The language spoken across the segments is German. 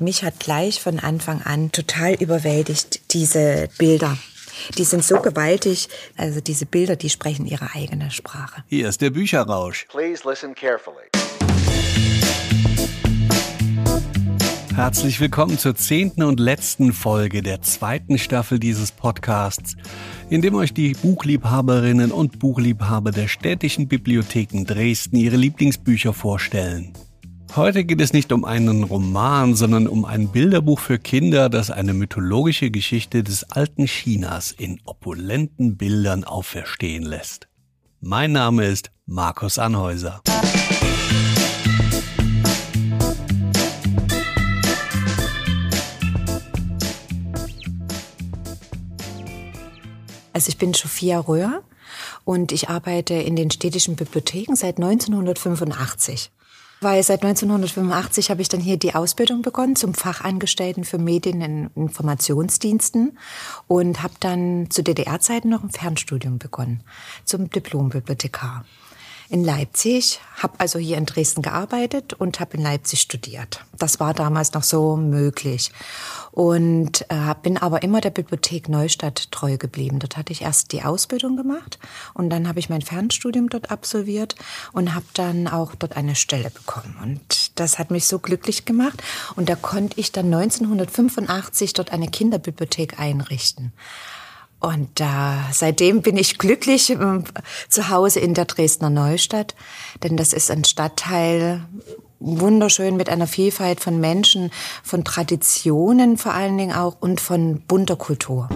Mich hat gleich von Anfang an total überwältigt diese Bilder. Die sind so gewaltig, also diese Bilder, die sprechen ihre eigene Sprache. Hier ist der Bücherrausch. Please listen carefully. Herzlich willkommen zur zehnten und letzten Folge der zweiten Staffel dieses Podcasts, in dem euch die Buchliebhaberinnen und Buchliebhaber der städtischen Bibliotheken Dresden ihre Lieblingsbücher vorstellen. Heute geht es nicht um einen Roman, sondern um ein Bilderbuch für Kinder, das eine mythologische Geschichte des alten Chinas in opulenten Bildern auferstehen lässt. Mein Name ist Markus Anhäuser. Also ich bin Sophia Röhr und ich arbeite in den städtischen Bibliotheken seit 1985. Weil seit 1985 habe ich dann hier die Ausbildung begonnen zum Fachangestellten für Medien- und Informationsdiensten und habe dann zu DDR-Zeiten noch ein Fernstudium begonnen zum Diplombibliothekar in Leipzig, habe also hier in Dresden gearbeitet und habe in Leipzig studiert. Das war damals noch so möglich. Und äh, bin aber immer der Bibliothek Neustadt treu geblieben. Dort hatte ich erst die Ausbildung gemacht und dann habe ich mein Fernstudium dort absolviert und habe dann auch dort eine Stelle bekommen. Und das hat mich so glücklich gemacht. Und da konnte ich dann 1985 dort eine Kinderbibliothek einrichten. Und äh, seitdem bin ich glücklich äh, zu Hause in der Dresdner Neustadt, denn das ist ein Stadtteil wunderschön mit einer Vielfalt von Menschen, von Traditionen vor allen Dingen auch und von bunter Kultur.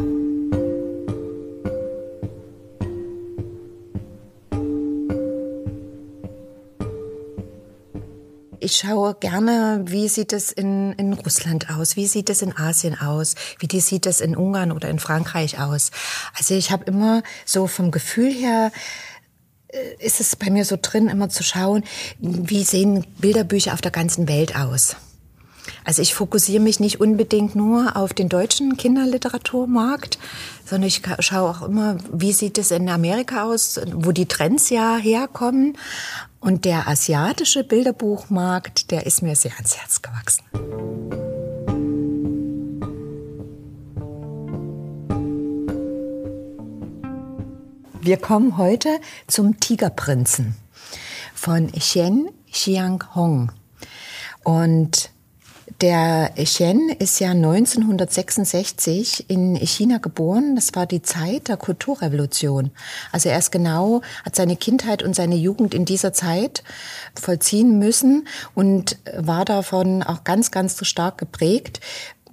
Ich schaue gerne, wie sieht es in, in Russland aus, wie sieht es in Asien aus, wie die sieht es in Ungarn oder in Frankreich aus. Also ich habe immer so vom Gefühl her, äh, ist es bei mir so drin, immer zu schauen, wie sehen Bilderbücher auf der ganzen Welt aus. Also ich fokussiere mich nicht unbedingt nur auf den deutschen Kinderliteraturmarkt, sondern ich schaue auch immer, wie sieht es in Amerika aus, wo die Trends ja herkommen. Und der asiatische Bilderbuchmarkt, der ist mir sehr ans Herz gewachsen. Wir kommen heute zum Tigerprinzen von Chen Xiang Hong. Und der Chen ist ja 1966 in China geboren. Das war die Zeit der Kulturrevolution. Also er ist genau, hat seine Kindheit und seine Jugend in dieser Zeit vollziehen müssen und war davon auch ganz, ganz so stark geprägt,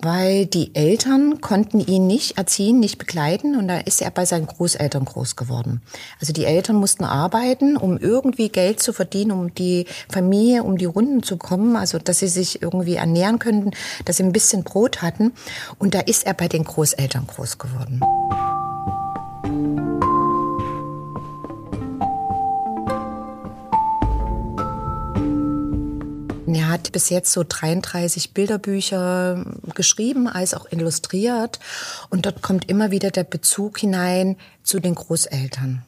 weil die Eltern konnten ihn nicht erziehen, nicht begleiten und da ist er bei seinen Großeltern groß geworden. Also die Eltern mussten arbeiten, um irgendwie Geld zu verdienen, um die Familie, um die Runden zu kommen, also dass sie sich irgendwie ernähren könnten, dass sie ein bisschen Brot hatten und da ist er bei den Großeltern groß geworden. Er hat bis jetzt so 33 Bilderbücher geschrieben, als auch illustriert. Und dort kommt immer wieder der Bezug hinein zu den Großeltern.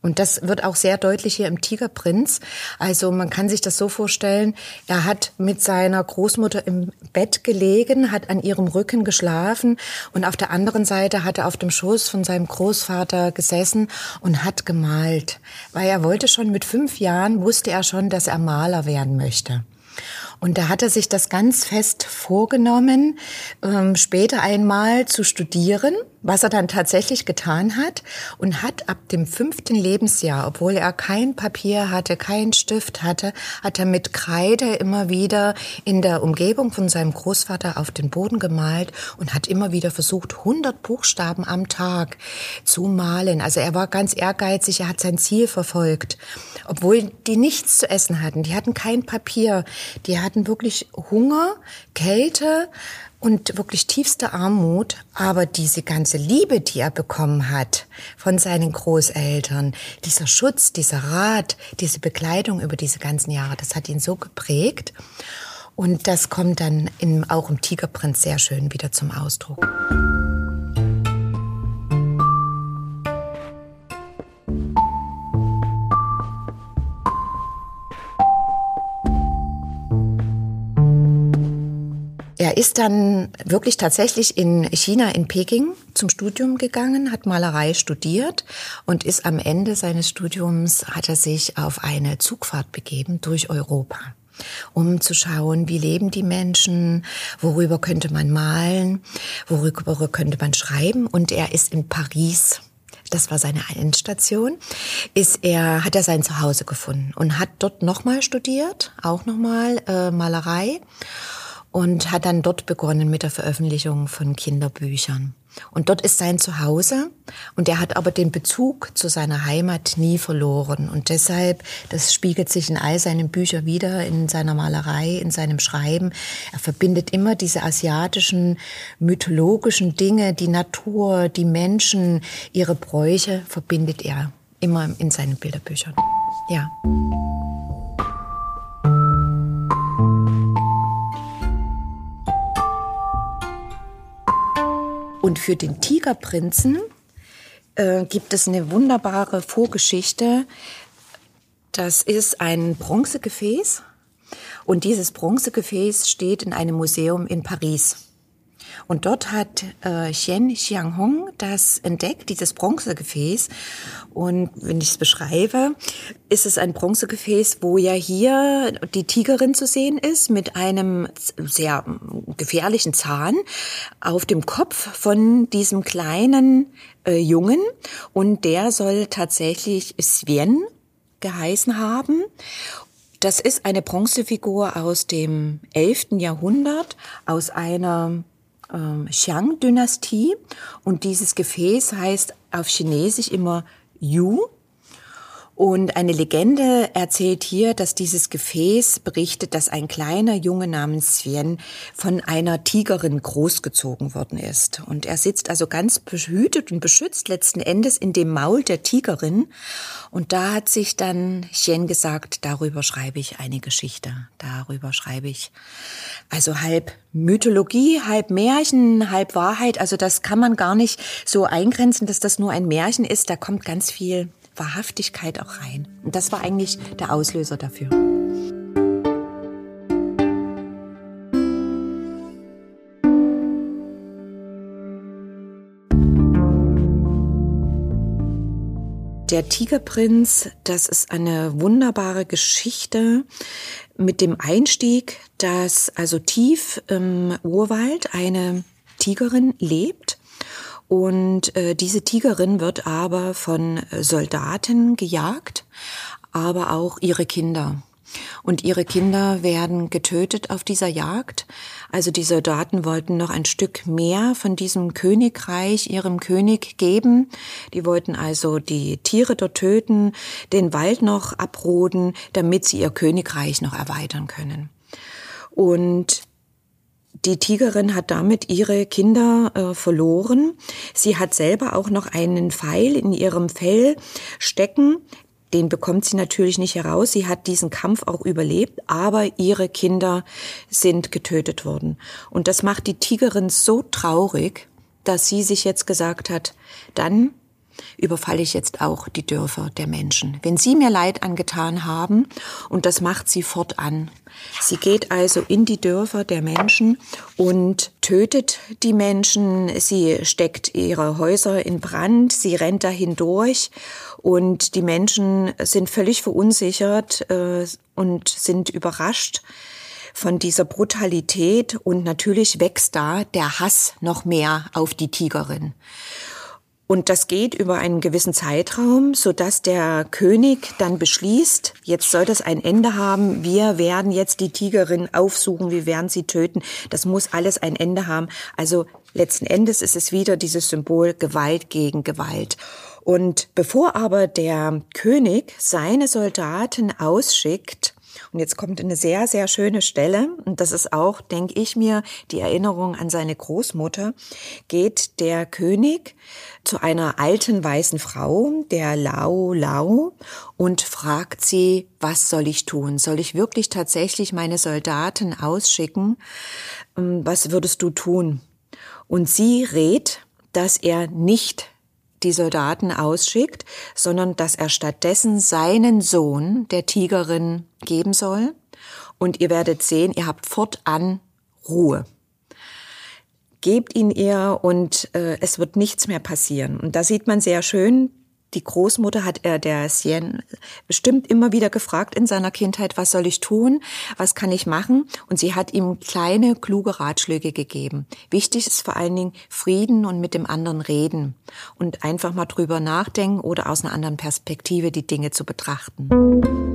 Und das wird auch sehr deutlich hier im Tigerprinz. Also man kann sich das so vorstellen, er hat mit seiner Großmutter im Bett gelegen, hat an ihrem Rücken geschlafen und auf der anderen Seite hat er auf dem Schoß von seinem Großvater gesessen und hat gemalt. Weil er wollte schon mit fünf Jahren, wusste er schon, dass er Maler werden möchte. Und da hat er sich das ganz fest vorgenommen, ähm, später einmal zu studieren, was er dann tatsächlich getan hat und hat ab dem fünften Lebensjahr, obwohl er kein Papier hatte, keinen Stift hatte, hat er mit Kreide immer wieder in der Umgebung von seinem Großvater auf den Boden gemalt und hat immer wieder versucht, 100 Buchstaben am Tag zu malen. Also er war ganz ehrgeizig, er hat sein Ziel verfolgt, obwohl die nichts zu essen hatten. Die hatten kein Papier, die hatten wirklich Hunger, Kälte und wirklich tiefste Armut. Aber diese ganze Liebe, die er bekommen hat von seinen Großeltern, dieser Schutz, dieser Rat, diese Begleitung über diese ganzen Jahre, das hat ihn so geprägt. Und das kommt dann in, auch im Tigerprinz sehr schön wieder zum Ausdruck. Ist dann wirklich tatsächlich in China, in Peking, zum Studium gegangen, hat Malerei studiert und ist am Ende seines Studiums, hat er sich auf eine Zugfahrt begeben durch Europa um zu schauen, wie leben die Menschen, worüber könnte man malen, worüber könnte man schreiben. Und er ist in Paris das war seine Endstation, ist er, hat er sein Zuhause gefunden und hat dort nochmal studiert, auch nochmal äh, Malerei und hat dann dort begonnen mit der Veröffentlichung von Kinderbüchern. Und dort ist sein Zuhause und er hat aber den Bezug zu seiner Heimat nie verloren. Und deshalb, das spiegelt sich in all seinen Büchern wieder, in seiner Malerei, in seinem Schreiben. Er verbindet immer diese asiatischen, mythologischen Dinge, die Natur, die Menschen, ihre Bräuche, verbindet er immer in seinen Bilderbüchern. Ja. Und für den Tigerprinzen äh, gibt es eine wunderbare Vorgeschichte. Das ist ein Bronzegefäß und dieses Bronzegefäß steht in einem Museum in Paris. Und dort hat äh, Xian Xianghong das entdeckt, dieses Bronzegefäß. Und wenn ich es beschreibe, ist es ein Bronzegefäß, wo ja hier die Tigerin zu sehen ist mit einem sehr gefährlichen Zahn auf dem Kopf von diesem kleinen äh, Jungen. Und der soll tatsächlich Sven geheißen haben. Das ist eine Bronzefigur aus dem 11. Jahrhundert, aus einer ähm, Xiang-Dynastie. Und dieses Gefäß heißt auf Chinesisch immer Yu und eine Legende erzählt hier, dass dieses Gefäß berichtet, dass ein kleiner Junge namens Sven von einer Tigerin großgezogen worden ist. Und er sitzt also ganz behütet und beschützt letzten Endes in dem Maul der Tigerin. Und da hat sich dann Xian gesagt, darüber schreibe ich eine Geschichte. Darüber schreibe ich also halb Mythologie, halb Märchen, halb Wahrheit. Also das kann man gar nicht so eingrenzen, dass das nur ein Märchen ist. Da kommt ganz viel Wahrhaftigkeit auch rein. Und das war eigentlich der Auslöser dafür. Der Tigerprinz, das ist eine wunderbare Geschichte mit dem Einstieg, dass also tief im Urwald eine Tigerin lebt und äh, diese Tigerin wird aber von Soldaten gejagt, aber auch ihre Kinder. Und ihre Kinder werden getötet auf dieser Jagd. Also die Soldaten wollten noch ein Stück mehr von diesem Königreich ihrem König geben. Die wollten also die Tiere dort töten, den Wald noch abroden, damit sie ihr Königreich noch erweitern können. Und die Tigerin hat damit ihre Kinder äh, verloren. Sie hat selber auch noch einen Pfeil in ihrem Fell stecken. Den bekommt sie natürlich nicht heraus. Sie hat diesen Kampf auch überlebt, aber ihre Kinder sind getötet worden. Und das macht die Tigerin so traurig, dass sie sich jetzt gesagt hat, dann überfalle ich jetzt auch die Dörfer der Menschen. Wenn sie mir Leid angetan haben, und das macht sie fortan. Sie geht also in die Dörfer der Menschen und tötet die Menschen. Sie steckt ihre Häuser in Brand. Sie rennt dahin durch und die Menschen sind völlig verunsichert äh, und sind überrascht von dieser Brutalität und natürlich wächst da der Hass noch mehr auf die Tigerin. Und das geht über einen gewissen Zeitraum, so dass der König dann beschließt, jetzt soll das ein Ende haben. Wir werden jetzt die Tigerin aufsuchen, wir werden sie töten. Das muss alles ein Ende haben. Also letzten Endes ist es wieder dieses Symbol Gewalt gegen Gewalt. Und bevor aber der König seine Soldaten ausschickt, und jetzt kommt eine sehr, sehr schöne Stelle, und das ist auch, denke ich mir, die Erinnerung an seine Großmutter, geht der König zu einer alten weißen Frau, der Lau Lau, und fragt sie, was soll ich tun? Soll ich wirklich tatsächlich meine Soldaten ausschicken? Ähm, was würdest du tun? Und sie rät, dass er nicht die Soldaten ausschickt, sondern dass er stattdessen seinen Sohn der Tigerin geben soll. Und ihr werdet sehen, ihr habt fortan Ruhe. gebt ihn ihr und äh, es wird nichts mehr passieren. Und da sieht man sehr schön, die Großmutter hat er der Sien bestimmt immer wieder gefragt in seiner Kindheit, was soll ich tun, was kann ich machen? Und sie hat ihm kleine, kluge Ratschläge gegeben. Wichtig ist vor allen Dingen Frieden und mit dem anderen reden und einfach mal drüber nachdenken oder aus einer anderen Perspektive die Dinge zu betrachten.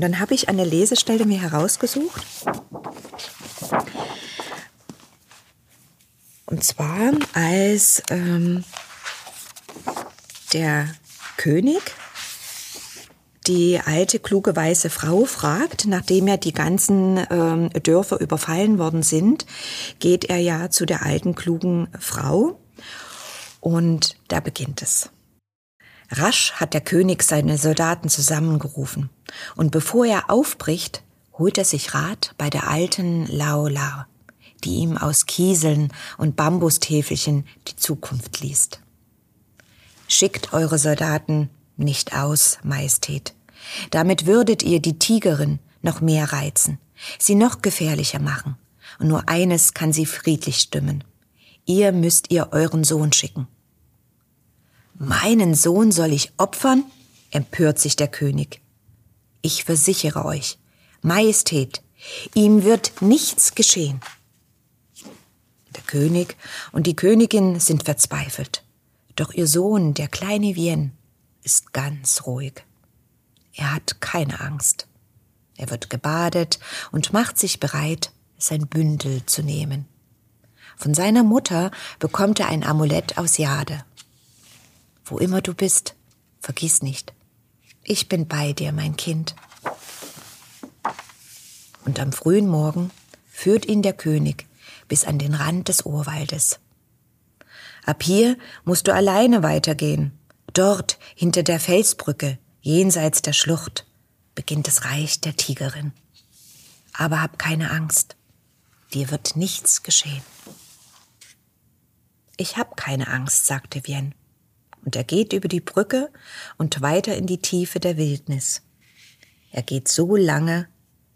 Und dann habe ich eine Lesestelle mir herausgesucht. Und zwar als ähm, der König die alte, kluge, weiße Frau fragt, nachdem ja die ganzen ähm, Dörfer überfallen worden sind, geht er ja zu der alten, klugen Frau und da beginnt es. Rasch hat der König seine Soldaten zusammengerufen, und bevor er aufbricht, holt er sich Rat bei der alten Laola, die ihm aus Kieseln und Bambustäfelchen die Zukunft liest. Schickt eure Soldaten nicht aus, Majestät. Damit würdet ihr die Tigerin noch mehr reizen, sie noch gefährlicher machen. Und nur eines kann sie friedlich stimmen. Ihr müsst ihr euren Sohn schicken. Meinen Sohn soll ich opfern? empört sich der König. Ich versichere euch, Majestät, ihm wird nichts geschehen. Der König und die Königin sind verzweifelt. Doch ihr Sohn, der kleine Vien, ist ganz ruhig. Er hat keine Angst. Er wird gebadet und macht sich bereit, sein Bündel zu nehmen. Von seiner Mutter bekommt er ein Amulett aus Jade. Wo immer du bist, vergiss nicht, ich bin bei dir, mein Kind. Und am frühen Morgen führt ihn der König bis an den Rand des Urwaldes. Ab hier musst du alleine weitergehen. Dort, hinter der Felsbrücke, jenseits der Schlucht, beginnt das Reich der Tigerin. Aber hab keine Angst. Dir wird nichts geschehen. Ich hab keine Angst, sagte Vienne und er geht über die Brücke und weiter in die Tiefe der Wildnis. Er geht so lange,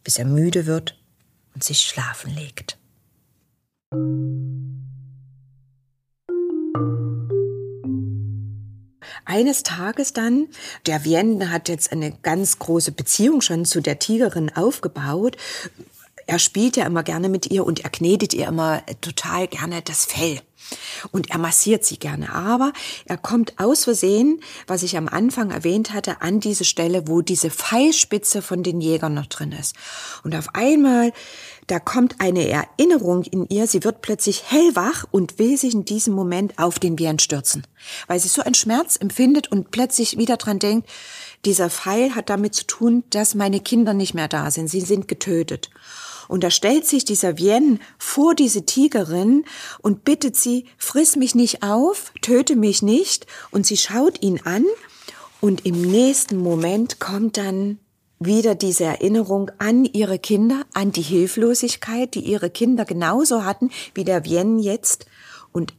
bis er müde wird und sich schlafen legt. Eines Tages dann, der Vienne hat jetzt eine ganz große Beziehung schon zu der Tigerin aufgebaut. Er spielt ja immer gerne mit ihr und er knetet ihr immer total gerne das Fell. Und er massiert sie gerne. Aber er kommt aus Versehen, was ich am Anfang erwähnt hatte, an diese Stelle, wo diese Pfeilspitze von den Jägern noch drin ist. Und auf einmal, da kommt eine Erinnerung in ihr. Sie wird plötzlich hellwach und will sich in diesem Moment auf den Bären stürzen. Weil sie so einen Schmerz empfindet und plötzlich wieder dran denkt, dieser Pfeil hat damit zu tun, dass meine Kinder nicht mehr da sind. Sie sind getötet. Und da stellt sich dieser Vienne vor diese Tigerin und bittet sie, friss mich nicht auf, töte mich nicht. Und sie schaut ihn an und im nächsten Moment kommt dann wieder diese Erinnerung an ihre Kinder, an die Hilflosigkeit, die ihre Kinder genauso hatten wie der Vienne jetzt. Und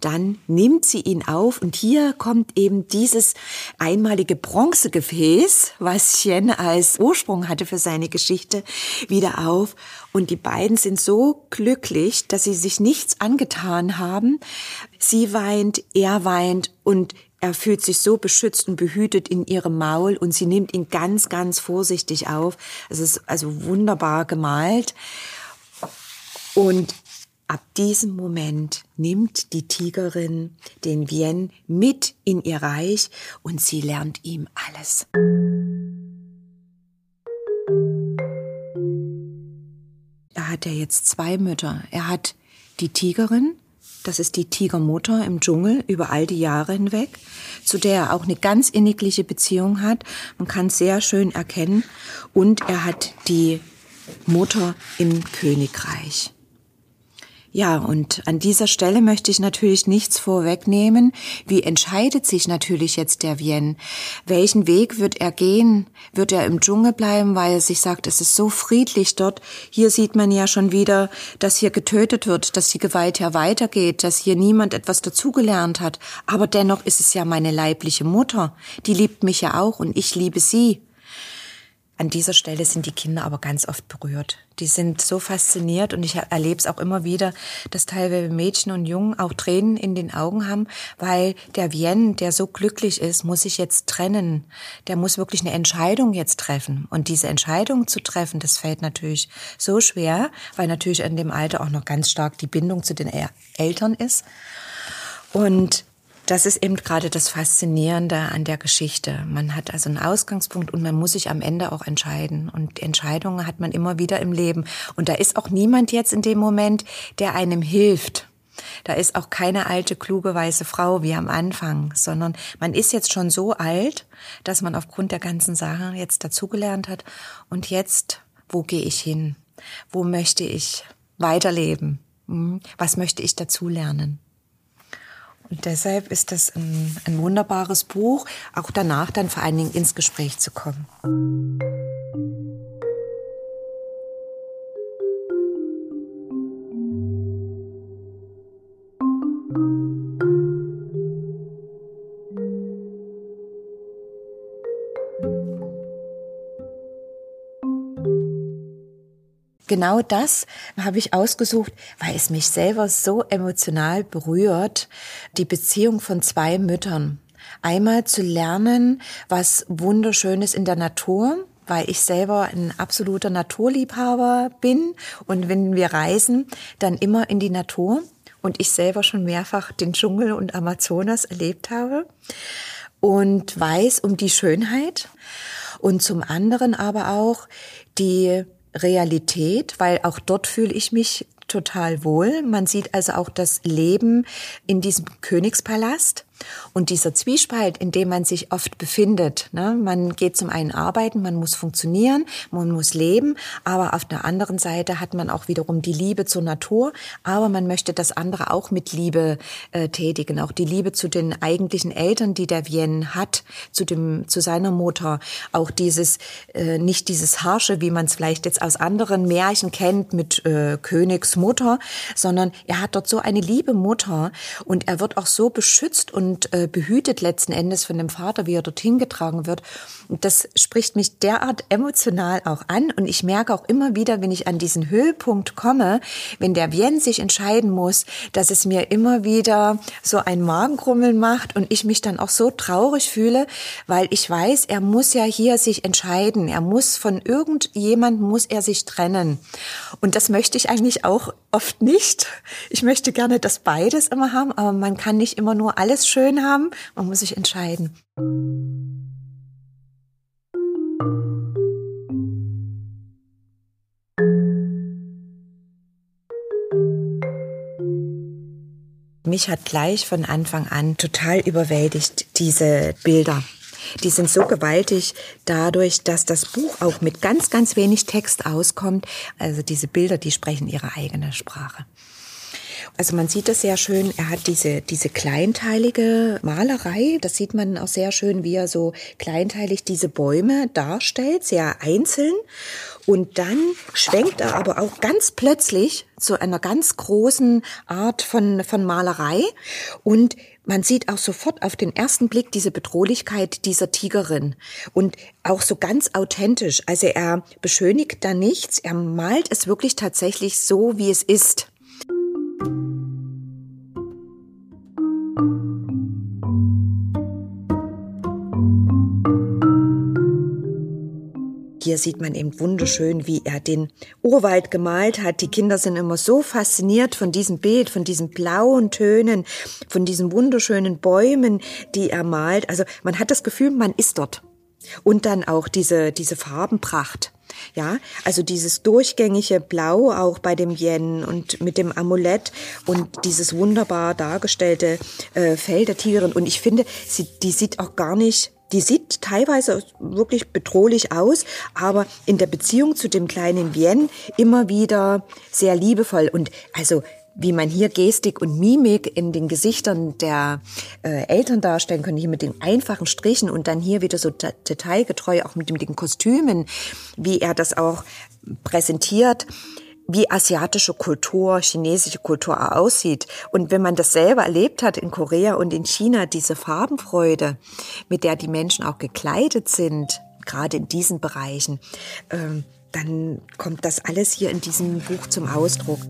dann nimmt sie ihn auf und hier kommt eben dieses einmalige Bronzegefäß, was Chen als Ursprung hatte für seine Geschichte, wieder auf. Und die beiden sind so glücklich, dass sie sich nichts angetan haben. Sie weint, er weint und er fühlt sich so beschützt und behütet in ihrem Maul und sie nimmt ihn ganz, ganz vorsichtig auf. Es ist also wunderbar gemalt. Und Ab diesem Moment nimmt die Tigerin den Vien mit in ihr Reich und sie lernt ihm alles. Er hat ja jetzt zwei Mütter. Er hat die Tigerin, das ist die Tigermutter im Dschungel über all die Jahre hinweg, zu der er auch eine ganz innigliche Beziehung hat. Man kann es sehr schön erkennen. Und er hat die Mutter im Königreich. Ja, und an dieser Stelle möchte ich natürlich nichts vorwegnehmen. Wie entscheidet sich natürlich jetzt der Vien? Welchen Weg wird er gehen? Wird er im Dschungel bleiben, weil er sich sagt, es ist so friedlich dort? Hier sieht man ja schon wieder, dass hier getötet wird, dass die Gewalt ja weitergeht, dass hier niemand etwas dazugelernt hat. Aber dennoch ist es ja meine leibliche Mutter. Die liebt mich ja auch und ich liebe sie. An dieser Stelle sind die Kinder aber ganz oft berührt. Die sind so fasziniert und ich erlebe es auch immer wieder, dass teilweise Mädchen und Jungen auch Tränen in den Augen haben, weil der Vienne, der so glücklich ist, muss sich jetzt trennen. Der muss wirklich eine Entscheidung jetzt treffen. Und diese Entscheidung zu treffen, das fällt natürlich so schwer, weil natürlich in dem Alter auch noch ganz stark die Bindung zu den Eltern ist. Und das ist eben gerade das Faszinierende an der Geschichte. Man hat also einen Ausgangspunkt und man muss sich am Ende auch entscheiden. Und Entscheidungen hat man immer wieder im Leben. Und da ist auch niemand jetzt in dem Moment, der einem hilft. Da ist auch keine alte, kluge, weiße Frau wie am Anfang, sondern man ist jetzt schon so alt, dass man aufgrund der ganzen Sache jetzt dazugelernt hat. Und jetzt, wo gehe ich hin? Wo möchte ich weiterleben? Hm? Was möchte ich dazulernen? Und deshalb ist das ein, ein wunderbares Buch, auch danach dann vor allen Dingen ins Gespräch zu kommen. Genau das habe ich ausgesucht, weil es mich selber so emotional berührt, die Beziehung von zwei Müttern. Einmal zu lernen, was wunderschönes in der Natur, weil ich selber ein absoluter Naturliebhaber bin. Und wenn wir reisen, dann immer in die Natur. Und ich selber schon mehrfach den Dschungel und Amazonas erlebt habe. Und weiß um die Schönheit. Und zum anderen aber auch die Realität, weil auch dort fühle ich mich total wohl. Man sieht also auch das Leben in diesem Königspalast. Und dieser Zwiespalt, in dem man sich oft befindet, ne, man geht zum einen arbeiten, man muss funktionieren, man muss leben, aber auf der anderen Seite hat man auch wiederum die Liebe zur Natur, aber man möchte das andere auch mit Liebe äh, tätigen, auch die Liebe zu den eigentlichen Eltern, die der Vienne hat, zu dem, zu seiner Mutter, auch dieses, äh, nicht dieses Harsche, wie man es vielleicht jetzt aus anderen Märchen kennt mit äh, Königsmutter, sondern er hat dort so eine liebe Mutter und er wird auch so beschützt und und äh, behütet letzten Endes von dem Vater, wie er dorthin getragen wird. Und das spricht mich derart emotional auch an. Und ich merke auch immer wieder, wenn ich an diesen Höhepunkt komme, wenn der Vien sich entscheiden muss, dass es mir immer wieder so ein Magenkrummeln macht und ich mich dann auch so traurig fühle, weil ich weiß, er muss ja hier sich entscheiden. Er muss von irgendjemand muss er sich trennen. Und das möchte ich eigentlich auch oft nicht. Ich möchte gerne das beides immer haben, aber man kann nicht immer nur alles schön schön haben. Man muss sich entscheiden. Mich hat gleich von Anfang an total überwältigt diese Bilder. Die sind so gewaltig dadurch, dass das Buch auch mit ganz, ganz wenig Text auskommt. Also diese Bilder, die sprechen ihre eigene Sprache. Also man sieht das sehr schön. Er hat diese, diese kleinteilige Malerei. Das sieht man auch sehr schön, wie er so kleinteilig diese Bäume darstellt, sehr einzeln. Und dann schwenkt er aber auch ganz plötzlich zu einer ganz großen Art von, von Malerei. Und man sieht auch sofort auf den ersten Blick diese Bedrohlichkeit dieser Tigerin und auch so ganz authentisch. Also er beschönigt da nichts, er malt es wirklich tatsächlich so, wie es ist. Hier sieht man eben wunderschön, wie er den Urwald gemalt hat. Die Kinder sind immer so fasziniert von diesem Bild, von diesen blauen Tönen, von diesen wunderschönen Bäumen, die er malt. Also man hat das Gefühl, man ist dort. Und dann auch diese, diese Farbenpracht. Ja, also dieses durchgängige Blau auch bei dem Yen und mit dem Amulett und dieses wunderbar dargestellte äh, Fell der Tigerin. Und ich finde, sie, die sieht auch gar nicht die sieht teilweise wirklich bedrohlich aus, aber in der Beziehung zu dem kleinen Vien immer wieder sehr liebevoll. Und also wie man hier Gestik und Mimik in den Gesichtern der äh, Eltern darstellen kann, hier mit den einfachen Strichen und dann hier wieder so detailgetreu, auch mit den Kostümen, wie er das auch präsentiert wie asiatische Kultur, chinesische Kultur aussieht. Und wenn man das selber erlebt hat in Korea und in China, diese Farbenfreude, mit der die Menschen auch gekleidet sind, gerade in diesen Bereichen, ähm, dann kommt das alles hier in diesem Buch zum Ausdruck.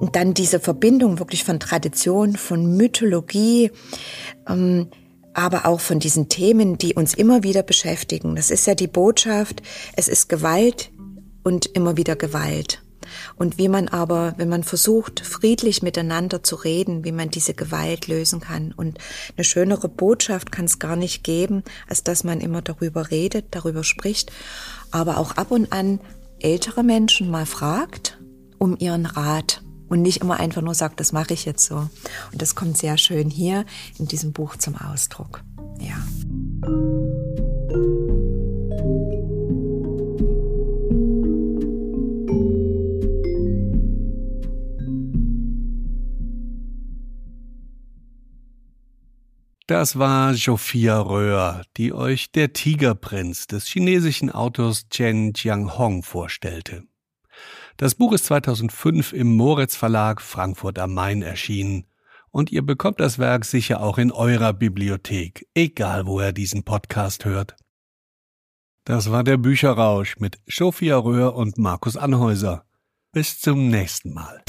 Und dann diese Verbindung wirklich von Tradition, von Mythologie, ähm, aber auch von diesen Themen, die uns immer wieder beschäftigen. Das ist ja die Botschaft, es ist Gewalt und immer wieder Gewalt. Und wie man aber, wenn man versucht, friedlich miteinander zu reden, wie man diese Gewalt lösen kann. Und eine schönere Botschaft kann es gar nicht geben, als dass man immer darüber redet, darüber spricht, aber auch ab und an ältere Menschen mal fragt um ihren Rat und nicht immer einfach nur sagt, das mache ich jetzt so. Und das kommt sehr schön hier in diesem Buch zum Ausdruck. Ja. Das war Sophia Röhr, die euch der Tigerprinz des chinesischen Autors Chen Jianghong vorstellte. Das Buch ist 2005 im Moritz Verlag Frankfurt am Main erschienen und ihr bekommt das Werk sicher auch in eurer Bibliothek, egal wo ihr diesen Podcast hört. Das war der Bücherrausch mit Sophia Röhr und Markus Anhäuser. Bis zum nächsten Mal.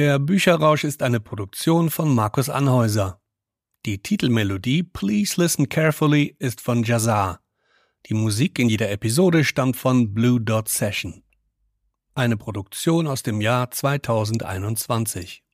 Der Bücherrausch ist eine Produktion von Markus Anhäuser. Die Titelmelodie Please Listen Carefully ist von Jazar. Die Musik in jeder Episode stammt von Blue Dot Session. Eine Produktion aus dem Jahr 2021.